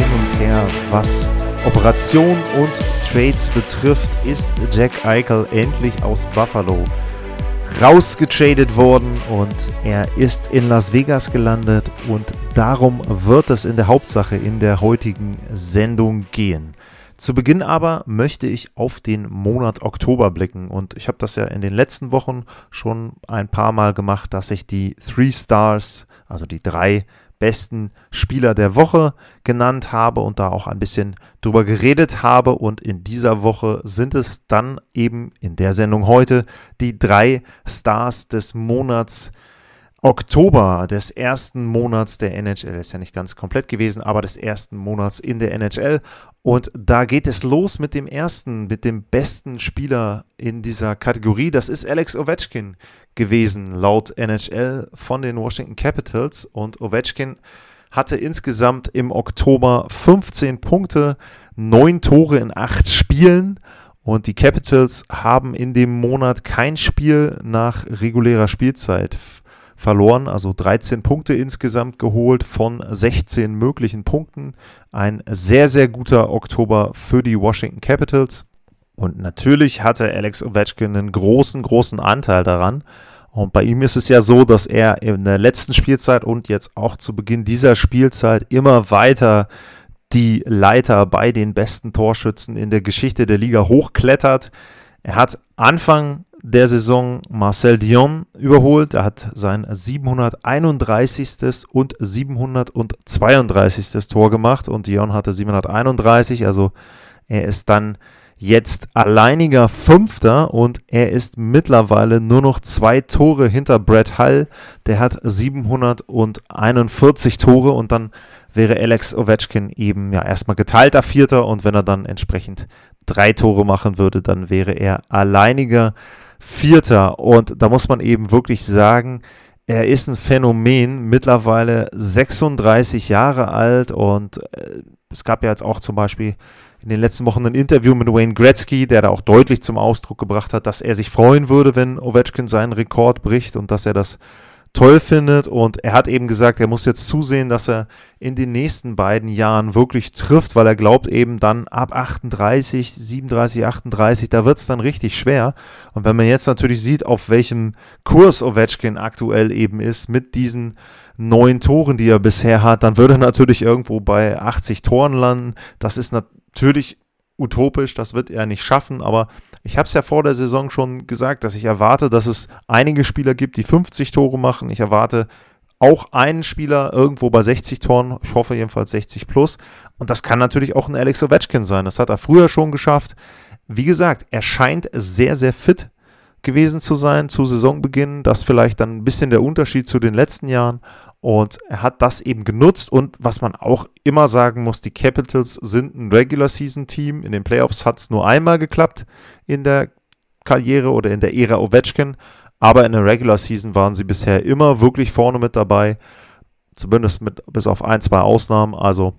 hin und her, was Operation und Trades betrifft, ist Jack Eichel endlich aus Buffalo rausgetradet worden und er ist in Las Vegas gelandet und darum wird es in der Hauptsache in der heutigen Sendung gehen. Zu Beginn aber möchte ich auf den Monat Oktober blicken und ich habe das ja in den letzten Wochen schon ein paar Mal gemacht, dass ich die Three Stars, also die drei besten Spieler der Woche genannt habe und da auch ein bisschen drüber geredet habe. Und in dieser Woche sind es dann eben in der Sendung heute die drei Stars des Monats Oktober, des ersten Monats der NHL. Ist ja nicht ganz komplett gewesen, aber des ersten Monats in der NHL. Und da geht es los mit dem ersten, mit dem besten Spieler in dieser Kategorie. Das ist Alex Ovechkin gewesen, laut NHL von den Washington Capitals. Und Ovechkin hatte insgesamt im Oktober 15 Punkte, 9 Tore in 8 Spielen. Und die Capitals haben in dem Monat kein Spiel nach regulärer Spielzeit verloren, also 13 Punkte insgesamt geholt von 16 möglichen Punkten. Ein sehr, sehr guter Oktober für die Washington Capitals. Und natürlich hatte Alex Ovechkin einen großen, großen Anteil daran. Und bei ihm ist es ja so, dass er in der letzten Spielzeit und jetzt auch zu Beginn dieser Spielzeit immer weiter die Leiter bei den besten Torschützen in der Geschichte der Liga hochklettert. Er hat Anfang der Saison Marcel Dion überholt. Er hat sein 731. und 732. Tor gemacht und Dion hatte 731. Also er ist dann jetzt alleiniger Fünfter und er ist mittlerweile nur noch zwei Tore hinter Brett Hull. Der hat 741 Tore und dann wäre Alex Ovechkin eben ja erstmal geteilter Vierter und wenn er dann entsprechend drei Tore machen würde, dann wäre er alleiniger Vierter. Und da muss man eben wirklich sagen, er ist ein Phänomen, mittlerweile 36 Jahre alt und äh, es gab ja jetzt auch zum Beispiel in den letzten Wochen ein Interview mit Wayne Gretzky, der da auch deutlich zum Ausdruck gebracht hat, dass er sich freuen würde, wenn Ovechkin seinen Rekord bricht und dass er das toll findet. Und er hat eben gesagt, er muss jetzt zusehen, dass er in den nächsten beiden Jahren wirklich trifft, weil er glaubt eben dann ab 38, 37, 38, da wird es dann richtig schwer. Und wenn man jetzt natürlich sieht, auf welchem Kurs Ovechkin aktuell eben ist, mit diesen neun Toren, die er bisher hat, dann würde er natürlich irgendwo bei 80 Toren landen. Das ist natürlich utopisch, das wird er nicht schaffen, aber ich habe es ja vor der Saison schon gesagt, dass ich erwarte, dass es einige Spieler gibt, die 50 Tore machen. Ich erwarte auch einen Spieler irgendwo bei 60 Toren, ich hoffe jedenfalls 60 plus. Und das kann natürlich auch ein Alex Ovechkin sein. Das hat er früher schon geschafft. Wie gesagt, er scheint sehr, sehr fit gewesen zu sein zu Saisonbeginn. Das vielleicht dann ein bisschen der Unterschied zu den letzten Jahren. Und er hat das eben genutzt. Und was man auch immer sagen muss, die Capitals sind ein Regular Season Team. In den Playoffs hat es nur einmal geklappt in der Karriere oder in der Ära Ovechkin. Aber in der Regular Season waren sie bisher immer wirklich vorne mit dabei. Zumindest mit, bis auf ein, zwei Ausnahmen. Also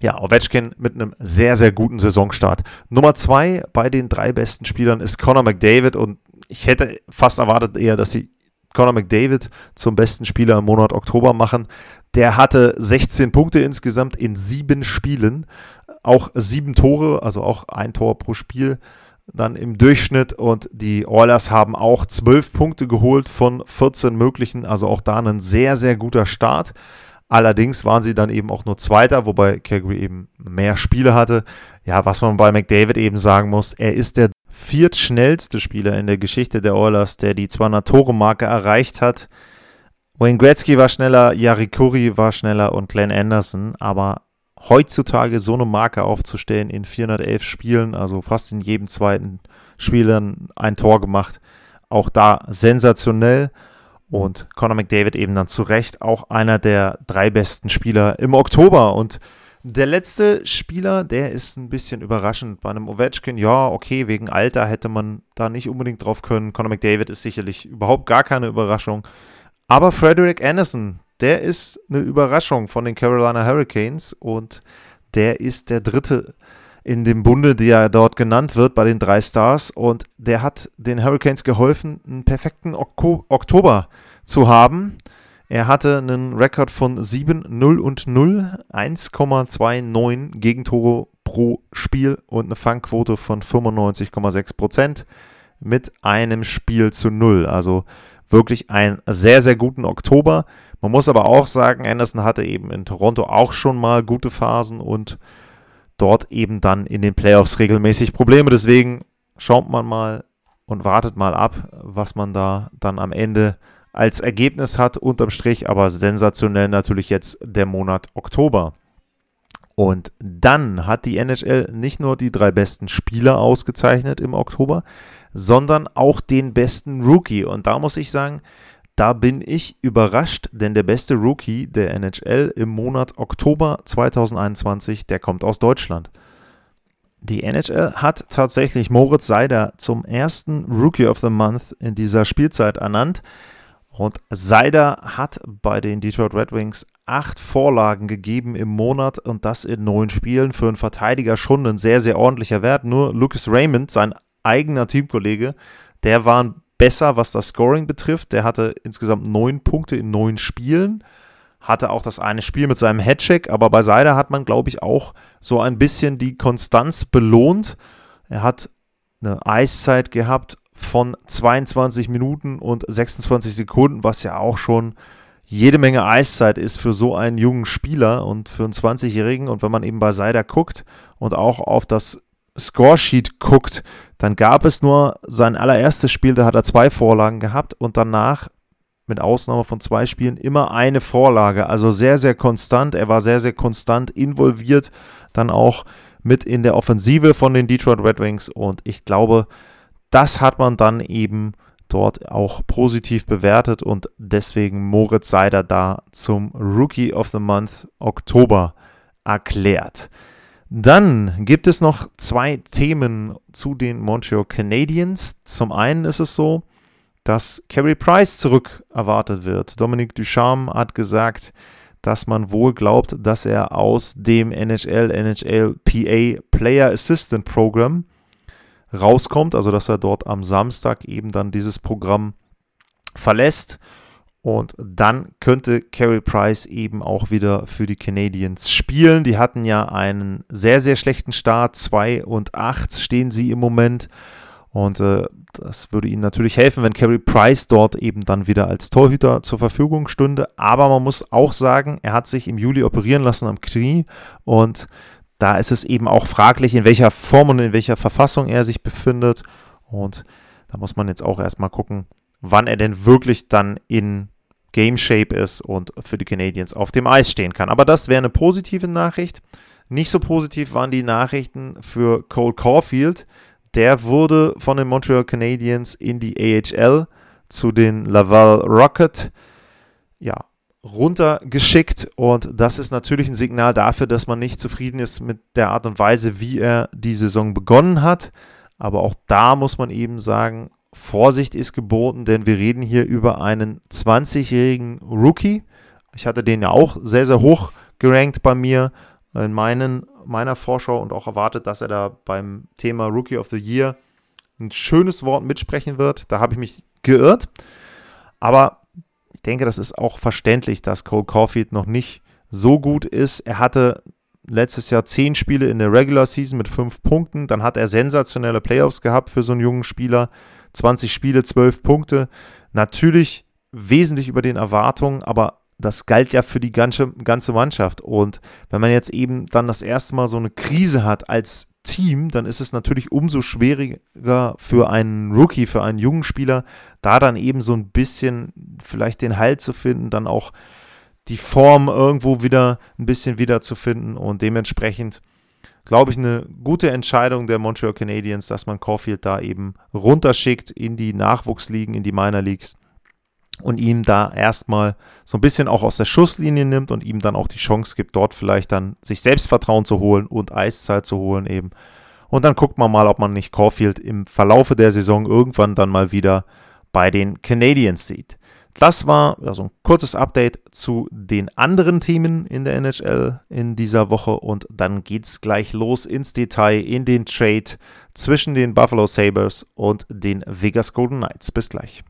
ja, Ovechkin mit einem sehr, sehr guten Saisonstart. Nummer zwei bei den drei besten Spielern ist Conor McDavid und ich hätte fast erwartet eher, dass sie Conor McDavid zum besten Spieler im Monat Oktober machen. Der hatte 16 Punkte insgesamt in sieben Spielen, auch sieben Tore, also auch ein Tor pro Spiel dann im Durchschnitt und die Oilers haben auch 12 Punkte geholt von 14 möglichen, also auch da ein sehr, sehr guter Start. Allerdings waren sie dann eben auch nur Zweiter, wobei Calgary eben mehr Spiele hatte. Ja, was man bei McDavid eben sagen muss, er ist der viertschnellste Spieler in der Geschichte der Oilers, der die 200-Tore-Marke erreicht hat. Wayne Gretzky war schneller, Yari Curry war schneller und Glenn Anderson, aber heutzutage so eine Marke aufzustellen in 411 Spielen, also fast in jedem zweiten Spiel dann ein Tor gemacht, auch da sensationell. Und Conor McDavid eben dann zu Recht auch einer der drei besten Spieler im Oktober. Und Der letzte Spieler, der ist ein bisschen überraschend. Bei einem Ovechkin, ja, okay, wegen Alter hätte man da nicht unbedingt drauf können. Conor McDavid ist sicherlich überhaupt gar keine Überraschung. Aber Frederick Anderson, der ist eine Überraschung von den Carolina Hurricanes und der ist der dritte in dem Bunde, der dort genannt wird bei den drei Stars. Und der hat den Hurricanes geholfen, einen perfekten Ok Oktober zu haben. Er hatte einen Rekord von 7, 0 und 0, 1,29 Gegentore pro Spiel und eine Fangquote von 95,6 Prozent mit einem Spiel zu 0. Also wirklich einen sehr, sehr guten Oktober. Man muss aber auch sagen, Anderson hatte eben in Toronto auch schon mal gute Phasen und dort eben dann in den Playoffs regelmäßig Probleme. Deswegen schaut man mal und wartet mal ab, was man da dann am Ende als Ergebnis hat, unterm Strich, aber sensationell natürlich jetzt der Monat Oktober. Und dann hat die NHL nicht nur die drei besten Spieler ausgezeichnet im Oktober, sondern auch den besten Rookie. Und da muss ich sagen, da bin ich überrascht, denn der beste Rookie der NHL im Monat Oktober 2021, der kommt aus Deutschland. Die NHL hat tatsächlich Moritz Seider zum ersten Rookie of the Month in dieser Spielzeit ernannt. Und Seider hat bei den Detroit Red Wings acht Vorlagen gegeben im Monat und das in neun Spielen. Für einen Verteidiger schon ein sehr, sehr ordentlicher Wert. Nur Lucas Raymond, sein eigener Teamkollege, der war besser, was das Scoring betrifft. Der hatte insgesamt neun Punkte in neun Spielen. Hatte auch das eine Spiel mit seinem Headcheck, aber bei Seider hat man, glaube ich, auch so ein bisschen die Konstanz belohnt. Er hat eine Eiszeit gehabt von 22 Minuten und 26 Sekunden, was ja auch schon jede Menge Eiszeit ist für so einen jungen Spieler und für einen 20-Jährigen. Und wenn man eben bei Seider guckt und auch auf das Scoresheet guckt, dann gab es nur sein allererstes Spiel, da hat er zwei Vorlagen gehabt und danach mit Ausnahme von zwei Spielen immer eine Vorlage. Also sehr, sehr konstant. Er war sehr, sehr konstant involviert, dann auch mit in der Offensive von den Detroit Red Wings. Und ich glaube, das hat man dann eben dort auch positiv bewertet und deswegen Moritz Seider da zum Rookie of the Month Oktober erklärt. Dann gibt es noch zwei Themen zu den Montreal Canadiens. Zum einen ist es so, dass Carey Price zurück erwartet wird. Dominic Ducharme hat gesagt, dass man wohl glaubt, dass er aus dem NHL, NHL PA Player Assistant Program rauskommt, also dass er dort am Samstag eben dann dieses Programm verlässt. Und dann könnte Carey Price eben auch wieder für die Canadiens spielen. Die hatten ja einen sehr, sehr schlechten Start. 2 und 8 stehen sie im Moment. Und äh, das würde ihnen natürlich helfen, wenn Carey Price dort eben dann wieder als Torhüter zur Verfügung stünde. Aber man muss auch sagen, er hat sich im Juli operieren lassen am Knie. Und da ist es eben auch fraglich, in welcher Form und in welcher Verfassung er sich befindet. Und da muss man jetzt auch erstmal gucken, wann er denn wirklich dann in Game Shape ist und für die Canadiens auf dem Eis stehen kann. Aber das wäre eine positive Nachricht. Nicht so positiv waren die Nachrichten für Cole Caulfield. Der wurde von den Montreal Canadiens in die AHL zu den Laval Rocket ja, runtergeschickt und das ist natürlich ein Signal dafür, dass man nicht zufrieden ist mit der Art und Weise, wie er die Saison begonnen hat. Aber auch da muss man eben sagen, Vorsicht ist geboten, denn wir reden hier über einen 20-jährigen Rookie. Ich hatte den ja auch sehr, sehr hoch gerankt bei mir in meinen, meiner Vorschau und auch erwartet, dass er da beim Thema Rookie of the Year ein schönes Wort mitsprechen wird. Da habe ich mich geirrt. Aber denke, das ist auch verständlich, dass Cole Caulfield noch nicht so gut ist. Er hatte letztes Jahr zehn Spiele in der Regular Season mit fünf Punkten. Dann hat er sensationelle Playoffs gehabt für so einen jungen Spieler. 20 Spiele, 12 Punkte. Natürlich wesentlich über den Erwartungen, aber das galt ja für die ganze, ganze Mannschaft. Und wenn man jetzt eben dann das erste Mal so eine Krise hat als Team, dann ist es natürlich umso schwieriger für einen Rookie, für einen jungen Spieler, da dann eben so ein bisschen vielleicht den Halt zu finden, dann auch die Form irgendwo wieder ein bisschen wiederzufinden und dementsprechend glaube ich, eine gute Entscheidung der Montreal Canadiens, dass man Caulfield da eben runterschickt in die Nachwuchsligen, in die Minor Leagues. Und ihm da erstmal so ein bisschen auch aus der Schusslinie nimmt und ihm dann auch die Chance gibt, dort vielleicht dann sich Selbstvertrauen zu holen und Eiszeit zu holen eben. Und dann guckt man mal, ob man nicht Caulfield im Verlaufe der Saison irgendwann dann mal wieder bei den Canadiens sieht. Das war also ein kurzes Update zu den anderen Themen in der NHL in dieser Woche und dann geht's gleich los ins Detail in den Trade zwischen den Buffalo Sabres und den Vegas Golden Knights. Bis gleich.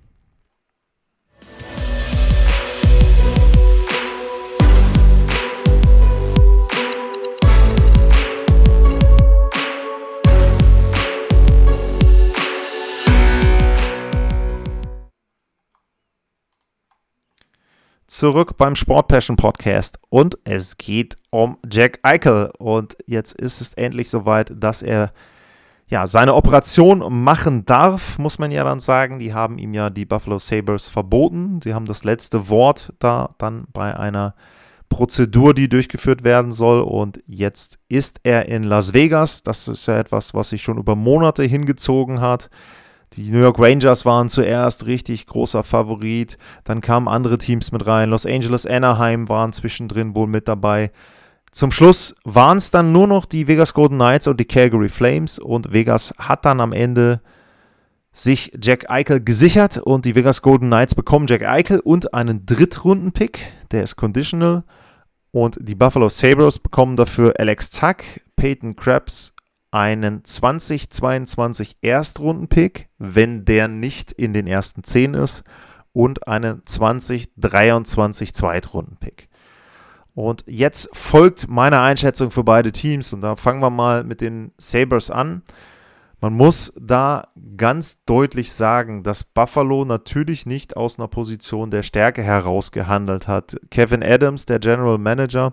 Zurück beim Sport Passion Podcast und es geht um Jack Eichel und jetzt ist es endlich soweit, dass er ja seine Operation machen darf, muss man ja dann sagen. Die haben ihm ja die Buffalo Sabres verboten. Sie haben das letzte Wort da dann bei einer Prozedur, die durchgeführt werden soll und jetzt ist er in Las Vegas. Das ist ja etwas, was sich schon über Monate hingezogen hat. Die New York Rangers waren zuerst richtig großer Favorit. Dann kamen andere Teams mit rein. Los Angeles, Anaheim waren zwischendrin wohl mit dabei. Zum Schluss waren es dann nur noch die Vegas Golden Knights und die Calgary Flames. Und Vegas hat dann am Ende sich Jack Eichel gesichert. Und die Vegas Golden Knights bekommen Jack Eichel und einen Drittrunden-Pick. Der ist conditional. Und die Buffalo Sabres bekommen dafür Alex Tuck, Peyton Krebs einen 2022 Erstrunden-Pick, wenn der nicht in den ersten 10 ist, und einen 2023 Zweitrunden-Pick. Und jetzt folgt meine Einschätzung für beide Teams und da fangen wir mal mit den Sabres an. Man muss da ganz deutlich sagen, dass Buffalo natürlich nicht aus einer Position der Stärke heraus gehandelt hat. Kevin Adams, der General Manager,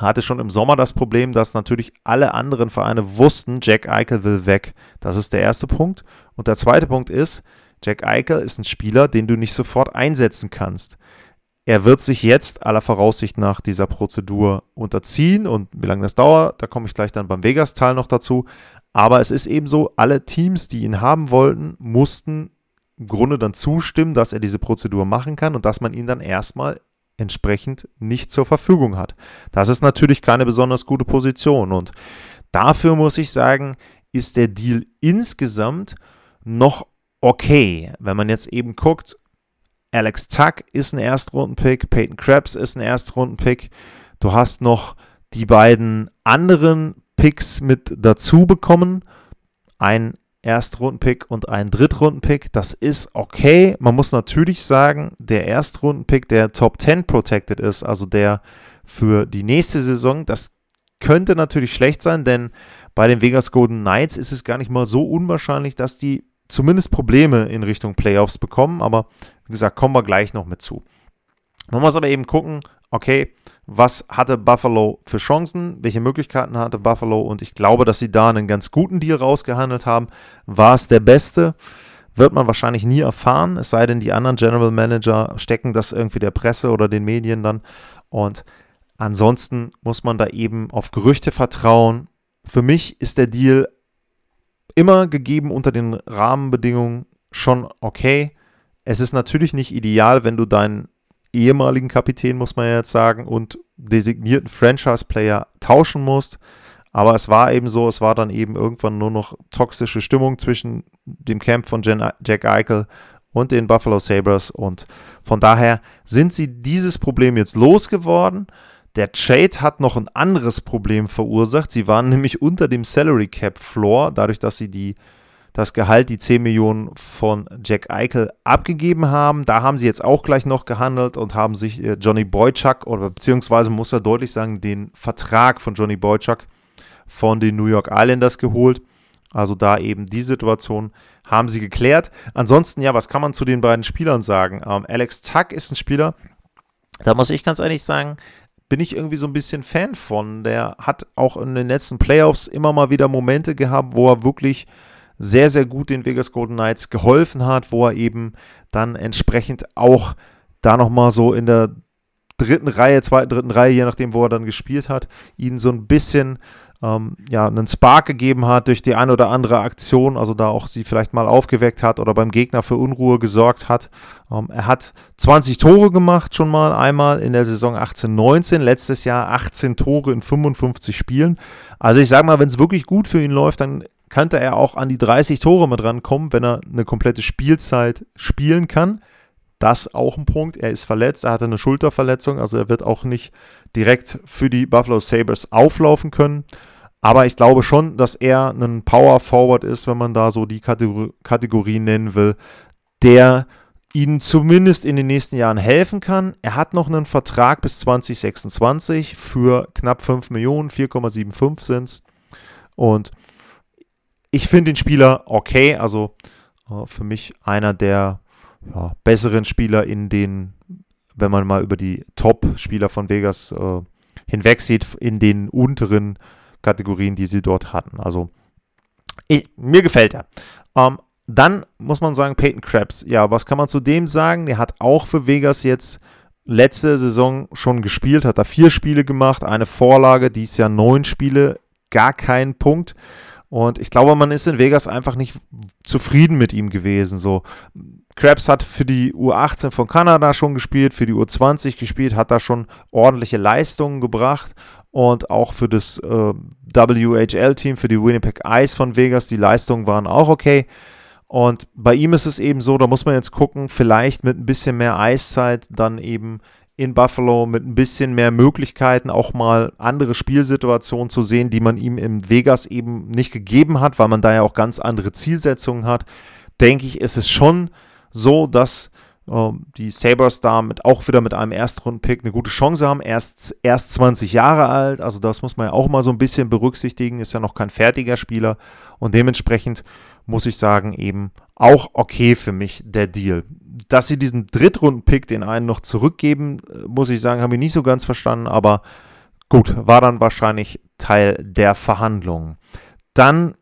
hatte schon im Sommer das Problem, dass natürlich alle anderen Vereine wussten, Jack Eichel will weg. Das ist der erste Punkt. Und der zweite Punkt ist, Jack Eichel ist ein Spieler, den du nicht sofort einsetzen kannst. Er wird sich jetzt aller Voraussicht nach dieser Prozedur unterziehen und wie lange das dauert, da komme ich gleich dann beim Vegas-Teil noch dazu. Aber es ist eben so, alle Teams, die ihn haben wollten, mussten im Grunde dann zustimmen, dass er diese Prozedur machen kann und dass man ihn dann erstmal entsprechend nicht zur Verfügung hat. Das ist natürlich keine besonders gute Position und dafür muss ich sagen, ist der Deal insgesamt noch okay. Wenn man jetzt eben guckt, Alex Tuck ist ein Erstrundenpick, Peyton Krebs ist ein Erstrundenpick. Du hast noch die beiden anderen Picks mit dazu bekommen. Ein Erstrundenpick und ein Drittrundenpick. Das ist okay. Man muss natürlich sagen, der Erstrundenpick, der Top 10 protected ist, also der für die nächste Saison, das könnte natürlich schlecht sein, denn bei den Vegas Golden Knights ist es gar nicht mal so unwahrscheinlich, dass die zumindest Probleme in Richtung Playoffs bekommen. Aber wie gesagt, kommen wir gleich noch mit zu. Man muss aber eben gucken, okay, was hatte Buffalo für Chancen, welche Möglichkeiten hatte Buffalo und ich glaube, dass sie da einen ganz guten Deal rausgehandelt haben. War es der beste? Wird man wahrscheinlich nie erfahren, es sei denn, die anderen General Manager stecken das irgendwie der Presse oder den Medien dann. Und ansonsten muss man da eben auf Gerüchte vertrauen. Für mich ist der Deal immer gegeben unter den Rahmenbedingungen schon okay. Es ist natürlich nicht ideal, wenn du deinen ehemaligen Kapitän, muss man ja jetzt sagen, und designierten Franchise-Player tauschen musst. Aber es war eben so, es war dann eben irgendwann nur noch toxische Stimmung zwischen dem Camp von Jen, Jack Eichel und den Buffalo Sabres. Und von daher sind sie dieses Problem jetzt losgeworden. Der Trade hat noch ein anderes Problem verursacht. Sie waren nämlich unter dem Salary Cap Floor, dadurch, dass sie die das Gehalt, die 10 Millionen von Jack Eichel abgegeben haben. Da haben sie jetzt auch gleich noch gehandelt und haben sich äh, Johnny Boychuk oder beziehungsweise muss er deutlich sagen, den Vertrag von Johnny Boychuk von den New York Islanders geholt. Also da eben die Situation haben sie geklärt. Ansonsten, ja, was kann man zu den beiden Spielern sagen? Ähm, Alex Tuck ist ein Spieler, da muss ich ganz ehrlich sagen, bin ich irgendwie so ein bisschen Fan von. Der hat auch in den letzten Playoffs immer mal wieder Momente gehabt, wo er wirklich sehr, sehr gut den Vegas Golden Knights geholfen hat, wo er eben dann entsprechend auch da nochmal so in der dritten Reihe, zweiten, dritten Reihe, je nachdem, wo er dann gespielt hat, ihnen so ein bisschen ähm, ja, einen Spark gegeben hat durch die ein oder andere Aktion, also da auch sie vielleicht mal aufgeweckt hat oder beim Gegner für Unruhe gesorgt hat. Ähm, er hat 20 Tore gemacht schon mal einmal in der Saison 18-19, letztes Jahr 18 Tore in 55 Spielen. Also ich sage mal, wenn es wirklich gut für ihn läuft, dann könnte er auch an die 30 Tore mit rankommen, wenn er eine komplette Spielzeit spielen kann. Das auch ein Punkt. Er ist verletzt, er hatte eine Schulterverletzung, also er wird auch nicht direkt für die Buffalo Sabres auflaufen können. Aber ich glaube schon, dass er ein Power Forward ist, wenn man da so die Kategor Kategorie nennen will, der ihnen zumindest in den nächsten Jahren helfen kann. Er hat noch einen Vertrag bis 2026 für knapp 5 Millionen, 4,75 sind es. Und ich finde den Spieler okay, also äh, für mich einer der ja, besseren Spieler in den, wenn man mal über die Top-Spieler von Vegas äh, hinweg sieht, in den unteren Kategorien, die sie dort hatten. Also ich, mir gefällt er. Ähm, dann muss man sagen, Peyton Krabs. Ja, was kann man zu dem sagen? Der hat auch für Vegas jetzt letzte Saison schon gespielt, hat da vier Spiele gemacht, eine Vorlage, dies Jahr neun Spiele, gar keinen Punkt. Und ich glaube, man ist in Vegas einfach nicht zufrieden mit ihm gewesen. So, Krabs hat für die U18 von Kanada schon gespielt, für die U20 gespielt, hat da schon ordentliche Leistungen gebracht und auch für das äh, WHL-Team, für die Winnipeg Ice von Vegas, die Leistungen waren auch okay. Und bei ihm ist es eben so, da muss man jetzt gucken, vielleicht mit ein bisschen mehr Eiszeit dann eben in Buffalo mit ein bisschen mehr Möglichkeiten auch mal andere Spielsituationen zu sehen, die man ihm in Vegas eben nicht gegeben hat, weil man da ja auch ganz andere Zielsetzungen hat, denke ich, ist es schon so, dass äh, die Sabres damit auch wieder mit einem Erstrunden-Pick eine gute Chance haben. Erst, erst 20 Jahre alt, also das muss man ja auch mal so ein bisschen berücksichtigen, ist ja noch kein fertiger Spieler und dementsprechend muss ich sagen, eben auch okay für mich der Deal dass sie diesen Drittrunden-Pick den einen noch zurückgeben, muss ich sagen, habe ich nicht so ganz verstanden, aber gut, war dann wahrscheinlich Teil der Verhandlungen. Dann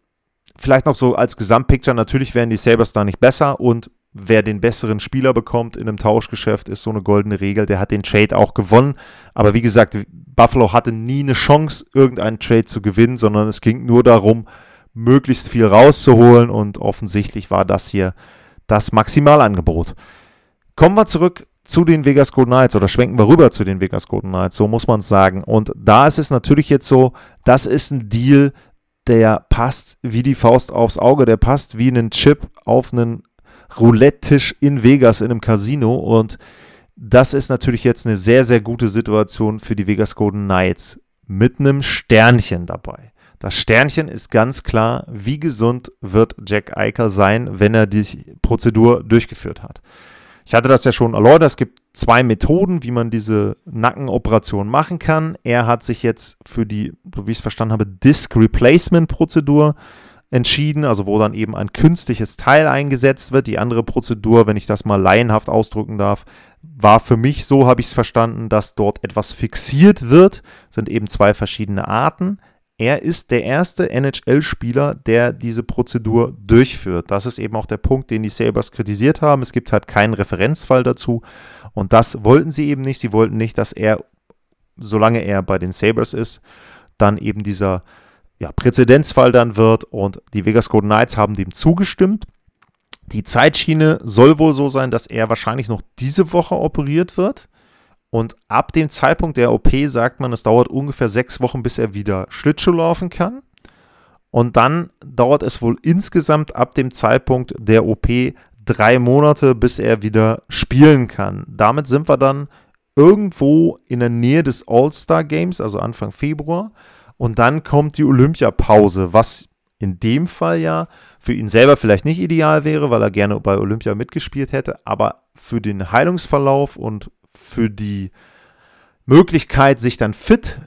vielleicht noch so als Gesamtpicture, natürlich werden die Sabres da nicht besser und wer den besseren Spieler bekommt in einem Tauschgeschäft, ist so eine goldene Regel. Der hat den Trade auch gewonnen. Aber wie gesagt, Buffalo hatte nie eine Chance, irgendeinen Trade zu gewinnen, sondern es ging nur darum, möglichst viel rauszuholen und offensichtlich war das hier das Maximalangebot. Kommen wir zurück zu den Vegas Golden Knights oder schwenken wir rüber zu den Vegas Golden Knights, so muss man es sagen. Und da ist es natürlich jetzt so, das ist ein Deal, der passt wie die Faust aufs Auge, der passt wie ein Chip auf einen Roulette-Tisch in Vegas in einem Casino und das ist natürlich jetzt eine sehr, sehr gute Situation für die Vegas Golden Knights mit einem Sternchen dabei. Das Sternchen ist ganz klar, wie gesund wird Jack Eichel sein, wenn er die Prozedur durchgeführt hat. Ich hatte das ja schon erläutert, es gibt zwei Methoden, wie man diese Nackenoperation machen kann. Er hat sich jetzt für die, so wie ich es verstanden habe, Disc Replacement Prozedur entschieden, also wo dann eben ein künstliches Teil eingesetzt wird. Die andere Prozedur, wenn ich das mal laienhaft ausdrücken darf, war für mich, so habe ich es verstanden, dass dort etwas fixiert wird. Das sind eben zwei verschiedene Arten. Er ist der erste NHL-Spieler, der diese Prozedur durchführt. Das ist eben auch der Punkt, den die Sabres kritisiert haben. Es gibt halt keinen Referenzfall dazu. Und das wollten sie eben nicht. Sie wollten nicht, dass er, solange er bei den Sabres ist, dann eben dieser ja, Präzedenzfall dann wird. Und die Vegas Golden Knights haben dem zugestimmt. Die Zeitschiene soll wohl so sein, dass er wahrscheinlich noch diese Woche operiert wird. Und ab dem Zeitpunkt der OP sagt man, es dauert ungefähr sechs Wochen, bis er wieder Schlittschuh laufen kann. Und dann dauert es wohl insgesamt ab dem Zeitpunkt der OP drei Monate, bis er wieder spielen kann. Damit sind wir dann irgendwo in der Nähe des All-Star Games, also Anfang Februar. Und dann kommt die Olympiapause, was in dem Fall ja für ihn selber vielleicht nicht ideal wäre, weil er gerne bei Olympia mitgespielt hätte, aber für den Heilungsverlauf und für die Möglichkeit, sich dann fit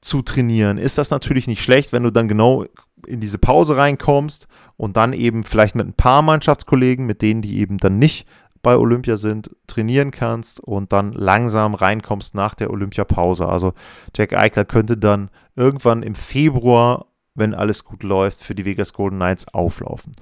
zu trainieren, ist das natürlich nicht schlecht, wenn du dann genau in diese Pause reinkommst und dann eben vielleicht mit ein paar Mannschaftskollegen, mit denen die eben dann nicht bei Olympia sind, trainieren kannst und dann langsam reinkommst nach der Olympiapause. Also Jack Eichler könnte dann irgendwann im Februar, wenn alles gut läuft, für die Vegas Golden Knights auflaufen.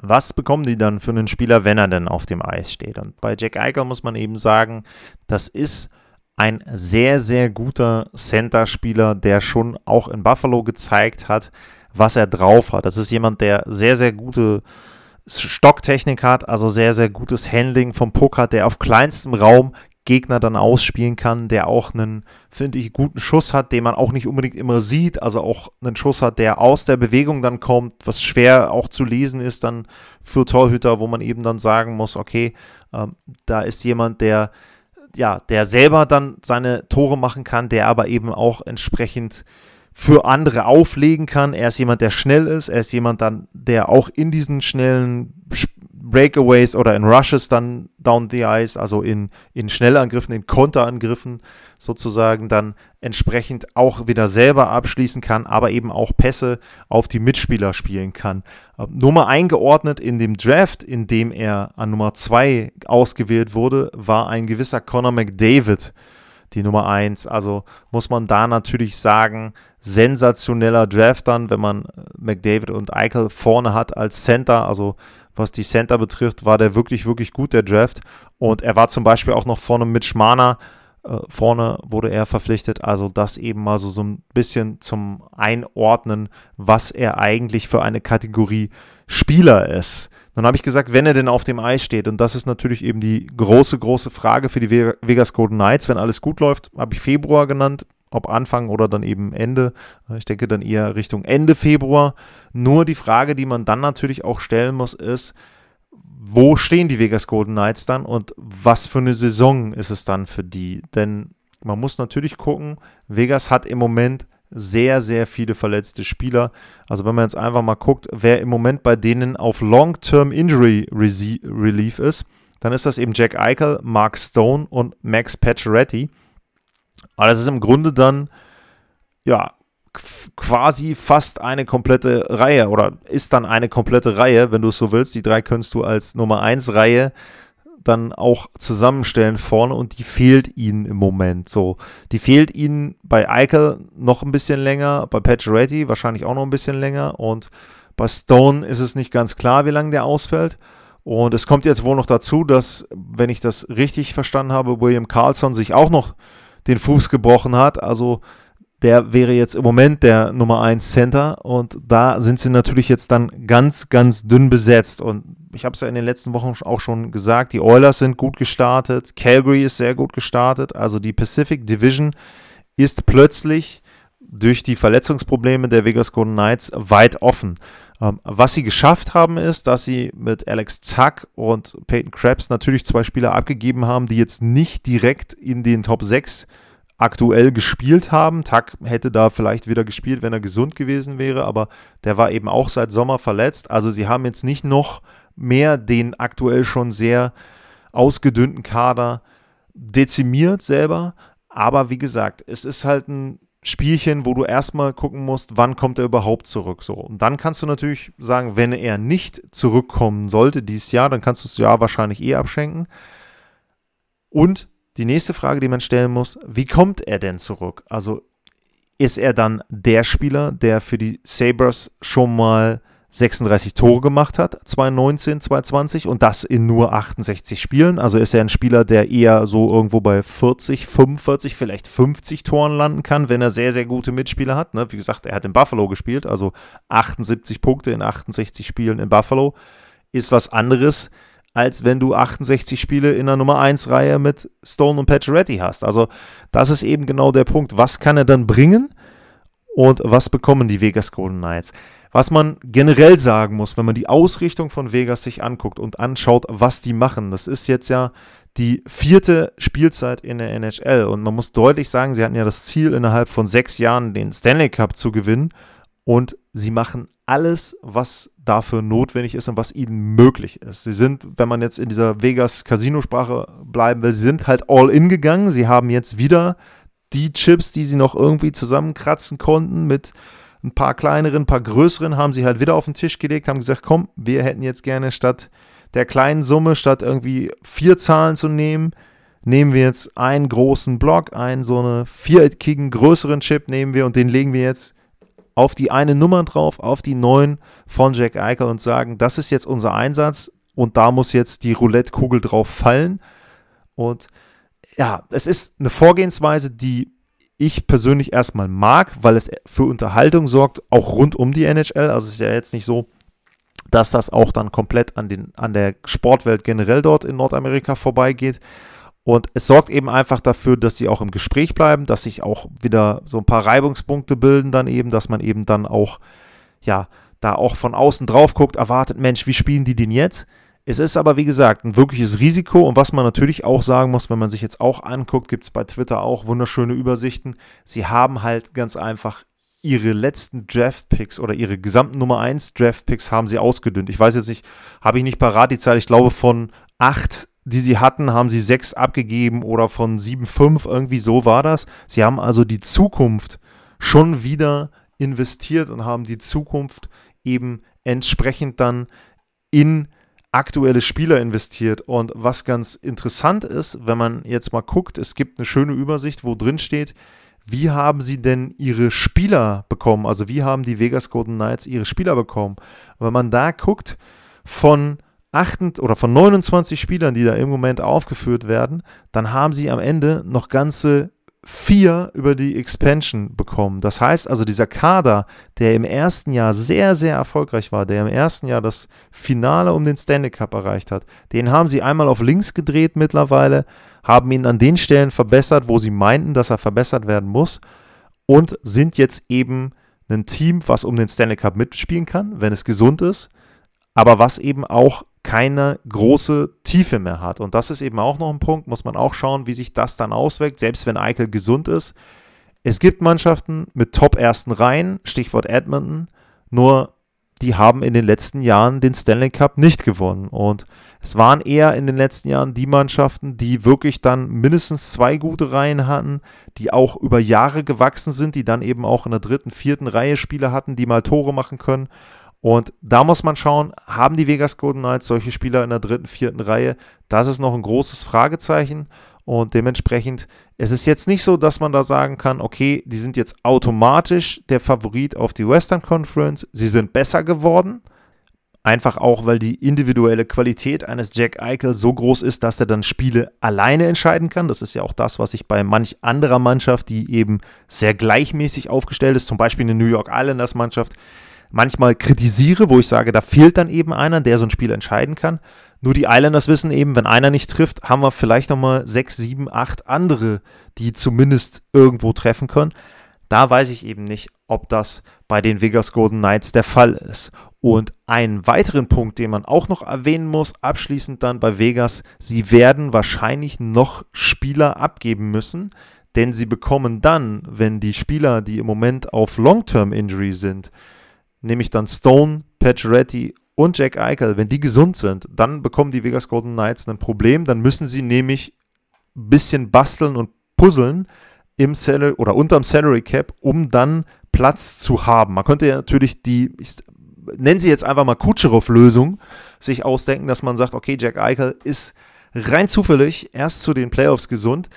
Was bekommen die dann für einen Spieler, wenn er denn auf dem Eis steht? Und bei Jack Eichel muss man eben sagen, das ist ein sehr, sehr guter Center-Spieler, der schon auch in Buffalo gezeigt hat, was er drauf hat. Das ist jemand, der sehr, sehr gute Stocktechnik hat, also sehr, sehr gutes Handling vom Puck hat, der auf kleinstem Raum Gegner dann ausspielen kann, der auch einen, finde ich, guten Schuss hat, den man auch nicht unbedingt immer sieht, also auch einen Schuss hat, der aus der Bewegung dann kommt, was schwer auch zu lesen ist dann für Torhüter, wo man eben dann sagen muss, okay, ähm, da ist jemand, der ja, der selber dann seine Tore machen kann, der aber eben auch entsprechend für andere auflegen kann. Er ist jemand, der schnell ist. Er ist jemand dann, der auch in diesen schnellen Breakaways oder in Rushes dann down the ice, also in, in Schnellangriffen, in Konterangriffen sozusagen dann entsprechend auch wieder selber abschließen kann, aber eben auch Pässe auf die Mitspieler spielen kann. Ähm, Nummer eingeordnet in dem Draft, in dem er an Nummer 2 ausgewählt wurde, war ein gewisser Conor McDavid, die Nummer 1. Also muss man da natürlich sagen, sensationeller Draft dann, wenn man McDavid und Eichel vorne hat als Center, also was die Center betrifft, war der wirklich, wirklich gut, der Draft. Und er war zum Beispiel auch noch vorne mit Schmana. Äh, vorne wurde er verpflichtet. Also das eben mal so, so ein bisschen zum Einordnen, was er eigentlich für eine Kategorie Spieler ist. Dann habe ich gesagt, wenn er denn auf dem Eis steht, und das ist natürlich eben die große, große Frage für die Vegas Golden Knights, wenn alles gut läuft, habe ich Februar genannt, ob Anfang oder dann eben Ende. Ich denke dann eher Richtung Ende Februar. Nur die Frage, die man dann natürlich auch stellen muss, ist, wo stehen die Vegas Golden Knights dann und was für eine Saison ist es dann für die? Denn man muss natürlich gucken, Vegas hat im Moment sehr, sehr viele verletzte Spieler. Also wenn man jetzt einfach mal guckt, wer im Moment bei denen auf Long-Term Injury Relief ist, dann ist das eben Jack Eichel, Mark Stone und Max Pacioretty. Aber das ist im Grunde dann, ja, quasi fast eine komplette Reihe oder ist dann eine komplette Reihe, wenn du es so willst. Die drei könntest du als Nummer 1 Reihe dann auch zusammenstellen vorne und die fehlt ihnen im Moment so. Die fehlt ihnen bei Eichel noch ein bisschen länger, bei Pacioretty wahrscheinlich auch noch ein bisschen länger und bei Stone ist es nicht ganz klar, wie lange der ausfällt. Und es kommt jetzt wohl noch dazu, dass, wenn ich das richtig verstanden habe, William Carlson sich auch noch den Fuß gebrochen hat. Also der wäre jetzt im Moment der Nummer 1 Center und da sind sie natürlich jetzt dann ganz, ganz dünn besetzt. Und ich habe es ja in den letzten Wochen auch schon gesagt, die Oilers sind gut gestartet, Calgary ist sehr gut gestartet, also die Pacific Division ist plötzlich durch die Verletzungsprobleme der Vegas Golden Knights weit offen. Ähm, was sie geschafft haben, ist, dass sie mit Alex Tuck und Peyton Krebs natürlich zwei Spieler abgegeben haben, die jetzt nicht direkt in den Top 6 aktuell gespielt haben. Tuck hätte da vielleicht wieder gespielt, wenn er gesund gewesen wäre, aber der war eben auch seit Sommer verletzt. Also sie haben jetzt nicht noch mehr den aktuell schon sehr ausgedünnten Kader dezimiert selber. Aber wie gesagt, es ist halt ein Spielchen, wo du erstmal gucken musst, wann kommt er überhaupt zurück. So. Und dann kannst du natürlich sagen, wenn er nicht zurückkommen sollte dieses Jahr, dann kannst du es ja wahrscheinlich eh abschenken. Und die nächste Frage, die man stellen muss, wie kommt er denn zurück? Also ist er dann der Spieler, der für die Sabres schon mal 36 Tore gemacht hat, 2019, 2020 und das in nur 68 Spielen. Also ist er ein Spieler, der eher so irgendwo bei 40, 45, vielleicht 50 Toren landen kann, wenn er sehr, sehr gute Mitspieler hat. Ne? Wie gesagt, er hat in Buffalo gespielt, also 78 Punkte in 68 Spielen in Buffalo ist was anderes, als wenn du 68 Spiele in der Nummer 1 Reihe mit Stone und Pacioretty hast. Also das ist eben genau der Punkt. Was kann er dann bringen und was bekommen die Vegas Golden Knights? Was man generell sagen muss, wenn man die Ausrichtung von Vegas sich anguckt und anschaut, was die machen, das ist jetzt ja die vierte Spielzeit in der NHL und man muss deutlich sagen, sie hatten ja das Ziel, innerhalb von sechs Jahren den Stanley Cup zu gewinnen und sie machen alles, was dafür notwendig ist und was ihnen möglich ist. Sie sind, wenn man jetzt in dieser Vegas Casino-Sprache bleiben will, sie sind halt all in gegangen. Sie haben jetzt wieder die Chips, die sie noch irgendwie zusammenkratzen konnten mit ein paar kleineren, ein paar größeren haben sie halt wieder auf den Tisch gelegt, haben gesagt, komm, wir hätten jetzt gerne statt der kleinen Summe, statt irgendwie vier Zahlen zu nehmen, nehmen wir jetzt einen großen Block, einen so einen viereckigen, größeren Chip nehmen wir und den legen wir jetzt auf die eine Nummer drauf, auf die neun von Jack Eichel und sagen, das ist jetzt unser Einsatz und da muss jetzt die Roulette-Kugel drauf fallen. Und ja, es ist eine Vorgehensweise, die ich persönlich erstmal mag, weil es für Unterhaltung sorgt, auch rund um die NHL. Also es ist ja jetzt nicht so, dass das auch dann komplett an, den, an der Sportwelt generell dort in Nordamerika vorbeigeht. Und es sorgt eben einfach dafür, dass sie auch im Gespräch bleiben, dass sich auch wieder so ein paar Reibungspunkte bilden, dann eben, dass man eben dann auch, ja, da auch von außen drauf guckt, erwartet, Mensch, wie spielen die denn jetzt? Es ist aber, wie gesagt, ein wirkliches Risiko und was man natürlich auch sagen muss, wenn man sich jetzt auch anguckt, gibt es bei Twitter auch wunderschöne Übersichten. Sie haben halt ganz einfach ihre letzten Draft-Picks oder ihre gesamten Nummer 1 Draft-Picks haben sie ausgedünnt. Ich weiß jetzt nicht, habe ich nicht parat die Zahl, ich glaube von acht, die sie hatten, haben sie sechs abgegeben oder von sieben, fünf, irgendwie so war das. Sie haben also die Zukunft schon wieder investiert und haben die Zukunft eben entsprechend dann in aktuelle Spieler investiert. Und was ganz interessant ist, wenn man jetzt mal guckt, es gibt eine schöne Übersicht, wo drin steht, wie haben sie denn ihre Spieler bekommen? Also wie haben die Vegas Golden Knights ihre Spieler bekommen? wenn man da guckt, von 8 oder von 29 Spielern, die da im Moment aufgeführt werden, dann haben sie am Ende noch ganze vier über die Expansion bekommen. Das heißt also, dieser Kader, der im ersten Jahr sehr, sehr erfolgreich war, der im ersten Jahr das Finale um den Stanley Cup erreicht hat, den haben sie einmal auf links gedreht mittlerweile, haben ihn an den Stellen verbessert, wo sie meinten, dass er verbessert werden muss und sind jetzt eben ein Team, was um den Stanley Cup mitspielen kann, wenn es gesund ist, aber was eben auch keine große Tiefe mehr hat. Und das ist eben auch noch ein Punkt, muss man auch schauen, wie sich das dann auswirkt, selbst wenn Eichel gesund ist. Es gibt Mannschaften mit top ersten Reihen, Stichwort Edmonton, nur die haben in den letzten Jahren den Stanley Cup nicht gewonnen. Und es waren eher in den letzten Jahren die Mannschaften, die wirklich dann mindestens zwei gute Reihen hatten, die auch über Jahre gewachsen sind, die dann eben auch in der dritten, vierten Reihe Spieler hatten, die mal Tore machen können. Und da muss man schauen, haben die Vegas Golden Knights solche Spieler in der dritten, vierten Reihe? Das ist noch ein großes Fragezeichen. Und dementsprechend, es ist jetzt nicht so, dass man da sagen kann, okay, die sind jetzt automatisch der Favorit auf die Western Conference. Sie sind besser geworden. Einfach auch, weil die individuelle Qualität eines Jack Eichel so groß ist, dass er dann Spiele alleine entscheiden kann. Das ist ja auch das, was ich bei manch anderer Mannschaft, die eben sehr gleichmäßig aufgestellt ist, zum Beispiel eine New York Islanders Mannschaft, manchmal kritisiere, wo ich sage, da fehlt dann eben einer, der so ein Spiel entscheiden kann. Nur die Islanders wissen eben, wenn einer nicht trifft, haben wir vielleicht nochmal sechs, sieben, acht andere, die zumindest irgendwo treffen können. Da weiß ich eben nicht, ob das bei den Vegas Golden Knights der Fall ist. Und einen weiteren Punkt, den man auch noch erwähnen muss, abschließend dann bei Vegas, sie werden wahrscheinlich noch Spieler abgeben müssen, denn sie bekommen dann, wenn die Spieler, die im Moment auf Long-Term-Injury sind, nämlich dann Stone, Pacioretty und Jack Eichel, wenn die gesund sind, dann bekommen die Vegas Golden Knights ein Problem. Dann müssen sie nämlich ein bisschen basteln und puzzeln im Salary oder unterm Salary Cap, um dann Platz zu haben. Man könnte ja natürlich die, ich nenne sie jetzt einfach mal Kutscherow-Lösung, sich ausdenken, dass man sagt, okay, Jack Eichel ist rein zufällig erst zu den Playoffs gesund.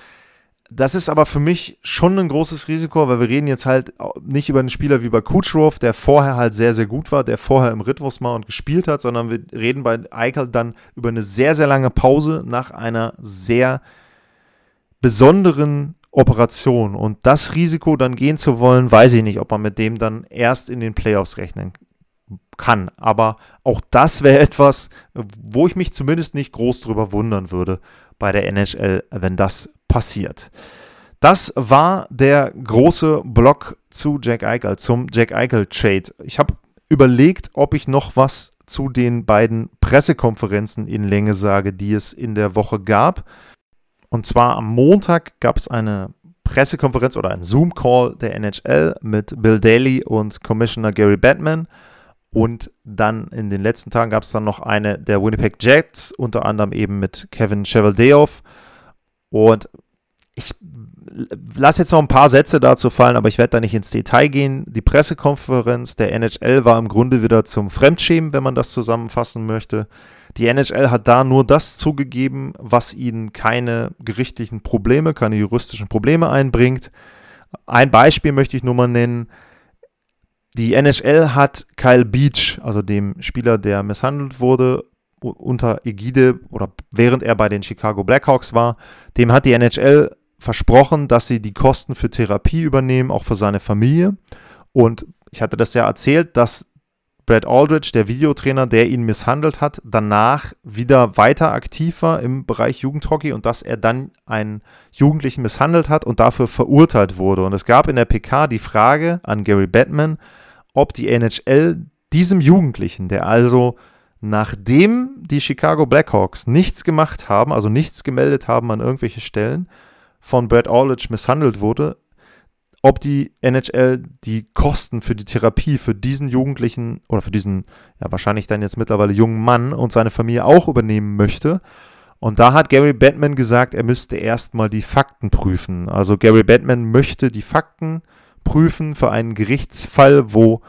Das ist aber für mich schon ein großes Risiko, weil wir reden jetzt halt nicht über einen Spieler wie bei Kucherov, der vorher halt sehr, sehr gut war, der vorher im Rhythmus war und gespielt hat, sondern wir reden bei Eichel dann über eine sehr, sehr lange Pause nach einer sehr besonderen Operation. Und das Risiko dann gehen zu wollen, weiß ich nicht, ob man mit dem dann erst in den Playoffs rechnen kann. Aber auch das wäre etwas, wo ich mich zumindest nicht groß drüber wundern würde bei der NHL, wenn das passiert. Das war der große Block zu Jack Eichel, zum Jack Eichel Trade. Ich habe überlegt, ob ich noch was zu den beiden Pressekonferenzen in Länge sage, die es in der Woche gab. Und zwar am Montag gab es eine Pressekonferenz oder ein Zoom-Call der NHL mit Bill Daly und Commissioner Gary Batman. Und dann in den letzten Tagen gab es dann noch eine der Winnipeg Jets, unter anderem eben mit Kevin Cheveldayoff. Und ich lasse jetzt noch ein paar Sätze dazu fallen, aber ich werde da nicht ins Detail gehen. Die Pressekonferenz der NHL war im Grunde wieder zum Fremdschämen, wenn man das zusammenfassen möchte. Die NHL hat da nur das zugegeben, was ihnen keine gerichtlichen Probleme, keine juristischen Probleme einbringt. Ein Beispiel möchte ich nur mal nennen. Die NHL hat Kyle Beach, also dem Spieler, der misshandelt wurde, unter Ägide oder während er bei den Chicago Blackhawks war, dem hat die NHL versprochen, dass sie die Kosten für Therapie übernehmen, auch für seine Familie. Und ich hatte das ja erzählt, dass Brad Aldridge, der Videotrainer, der ihn misshandelt hat, danach wieder weiter aktiv war im Bereich Jugendhockey und dass er dann einen Jugendlichen misshandelt hat und dafür verurteilt wurde. Und es gab in der PK die Frage an Gary Batman, ob die NHL diesem Jugendlichen, der also nachdem die Chicago Blackhawks nichts gemacht haben, also nichts gemeldet haben an irgendwelche Stellen, von Brad Aldridge misshandelt wurde, ob die NHL die Kosten für die Therapie für diesen Jugendlichen oder für diesen, ja wahrscheinlich dann jetzt mittlerweile jungen Mann und seine Familie auch übernehmen möchte. Und da hat Gary Batman gesagt, er müsste erstmal die Fakten prüfen. Also Gary Batman möchte die Fakten prüfen für einen Gerichtsfall, wo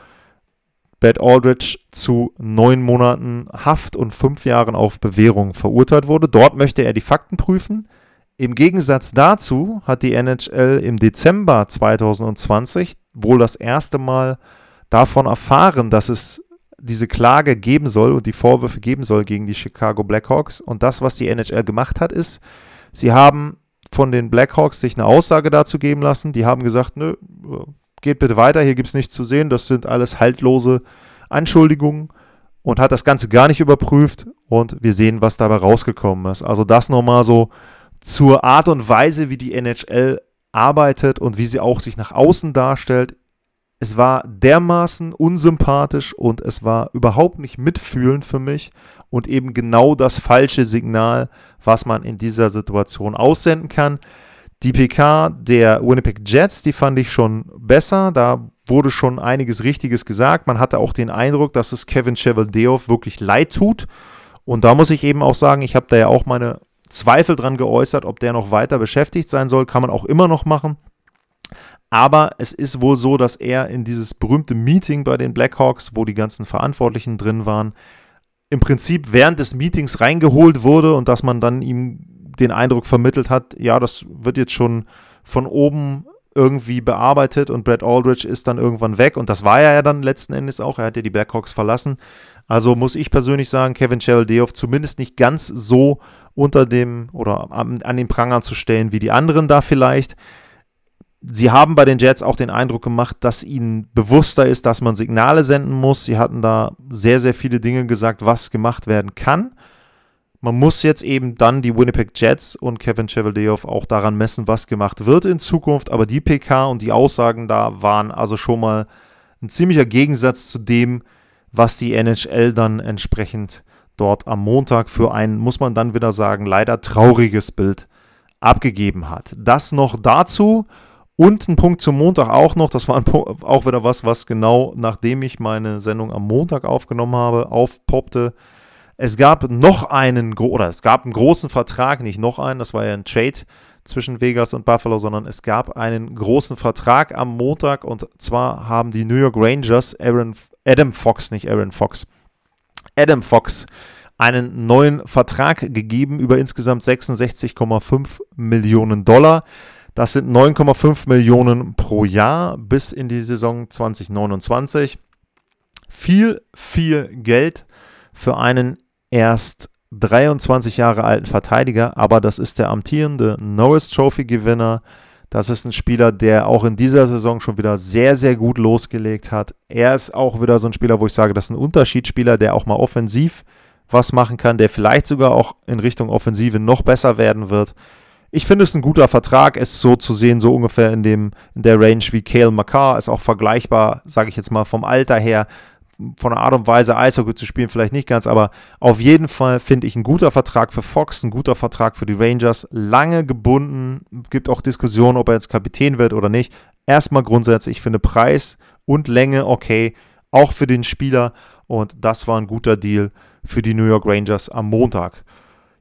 Brad Aldridge zu neun Monaten Haft und fünf Jahren auf Bewährung verurteilt wurde. Dort möchte er die Fakten prüfen. Im Gegensatz dazu hat die NHL im Dezember 2020 wohl das erste Mal davon erfahren, dass es diese Klage geben soll und die Vorwürfe geben soll gegen die Chicago Blackhawks. Und das, was die NHL gemacht hat, ist, sie haben von den Blackhawks sich eine Aussage dazu geben lassen. Die haben gesagt, nö, geht bitte weiter, hier gibt es nichts zu sehen, das sind alles haltlose Anschuldigungen und hat das Ganze gar nicht überprüft und wir sehen, was dabei rausgekommen ist. Also das nochmal so zur Art und Weise, wie die NHL arbeitet und wie sie auch sich nach außen darstellt. Es war dermaßen unsympathisch und es war überhaupt nicht mitfühlend für mich und eben genau das falsche Signal, was man in dieser Situation aussenden kann. Die PK der Winnipeg Jets, die fand ich schon besser. Da wurde schon einiges Richtiges gesagt. Man hatte auch den Eindruck, dass es Kevin Cheveldayoff wirklich leid tut. Und da muss ich eben auch sagen, ich habe da ja auch meine Zweifel dran geäußert, ob der noch weiter beschäftigt sein soll. Kann man auch immer noch machen. Aber es ist wohl so, dass er in dieses berühmte Meeting bei den Blackhawks, wo die ganzen Verantwortlichen drin waren, im Prinzip während des Meetings reingeholt wurde und dass man dann ihm den Eindruck vermittelt hat, ja, das wird jetzt schon von oben irgendwie bearbeitet und Brad Aldridge ist dann irgendwann weg und das war er ja dann letzten Endes auch, er hat ja die Blackhawks verlassen. Also muss ich persönlich sagen, Kevin Cheveldayoff zumindest nicht ganz so unter dem oder an, an den Prangern zu stellen wie die anderen da vielleicht. Sie haben bei den Jets auch den Eindruck gemacht, dass ihnen bewusster ist, dass man Signale senden muss. Sie hatten da sehr, sehr viele Dinge gesagt, was gemacht werden kann. Man muss jetzt eben dann die Winnipeg Jets und Kevin Cheveldayoff auch daran messen, was gemacht wird in Zukunft. Aber die PK und die Aussagen da waren also schon mal ein ziemlicher Gegensatz zu dem, was die NHL dann entsprechend dort am Montag für ein, muss man dann wieder sagen, leider trauriges Bild abgegeben hat. Das noch dazu und ein Punkt zum Montag auch noch, das war Punkt, auch wieder was, was genau nachdem ich meine Sendung am Montag aufgenommen habe, aufpoppte. Es gab noch einen, oder es gab einen großen Vertrag, nicht noch einen, das war ja ein Trade zwischen Vegas und Buffalo, sondern es gab einen großen Vertrag am Montag und zwar haben die New York Rangers Aaron, Adam Fox, nicht Aaron Fox, Adam Fox einen neuen Vertrag gegeben über insgesamt 66,5 Millionen Dollar. Das sind 9,5 Millionen pro Jahr bis in die Saison 2029. Viel, viel Geld für einen erst 23 Jahre alten Verteidiger, aber das ist der amtierende Norris Trophy Gewinner. Das ist ein Spieler, der auch in dieser Saison schon wieder sehr, sehr gut losgelegt hat. Er ist auch wieder so ein Spieler, wo ich sage, das ist ein Unterschiedsspieler, der auch mal offensiv was machen kann, der vielleicht sogar auch in Richtung Offensive noch besser werden wird. Ich finde es ein guter Vertrag, es so zu sehen, so ungefähr in, dem, in der Range wie Kale McCarr, ist auch vergleichbar, sage ich jetzt mal, vom Alter her, von der Art und Weise Eishockey zu spielen, vielleicht nicht ganz, aber auf jeden Fall finde ich ein guter Vertrag für Fox, ein guter Vertrag für die Rangers, lange gebunden, gibt auch Diskussionen, ob er jetzt Kapitän wird oder nicht. Erstmal grundsätzlich, ich finde Preis und Länge okay, auch für den Spieler und das war ein guter Deal für die New York Rangers am Montag.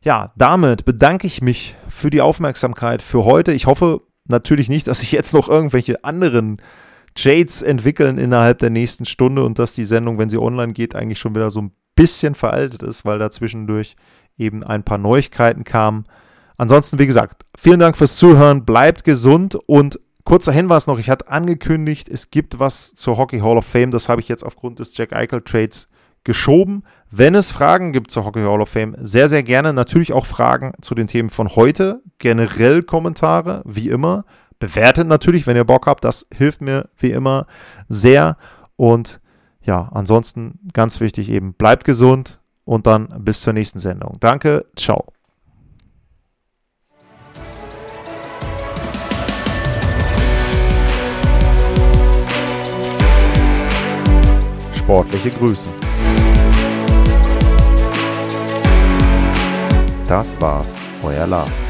Ja, damit bedanke ich mich für die Aufmerksamkeit für heute. Ich hoffe natürlich nicht, dass sich jetzt noch irgendwelche anderen Jades entwickeln innerhalb der nächsten Stunde und dass die Sendung, wenn sie online geht, eigentlich schon wieder so ein bisschen veraltet ist, weil da zwischendurch eben ein paar Neuigkeiten kamen. Ansonsten, wie gesagt, vielen Dank fürs Zuhören, bleibt gesund und kurzer Hinweis noch, ich hatte angekündigt, es gibt was zur Hockey Hall of Fame, das habe ich jetzt aufgrund des Jack Eichel Trades geschoben, Wenn es Fragen gibt zur Hockey Hall of Fame, sehr, sehr gerne. Natürlich auch Fragen zu den Themen von heute. Generell Kommentare, wie immer. Bewertet natürlich, wenn ihr Bock habt. Das hilft mir wie immer sehr. Und ja, ansonsten ganz wichtig eben, bleibt gesund und dann bis zur nächsten Sendung. Danke, ciao. Sportliche Grüße. Das war's, euer Lars.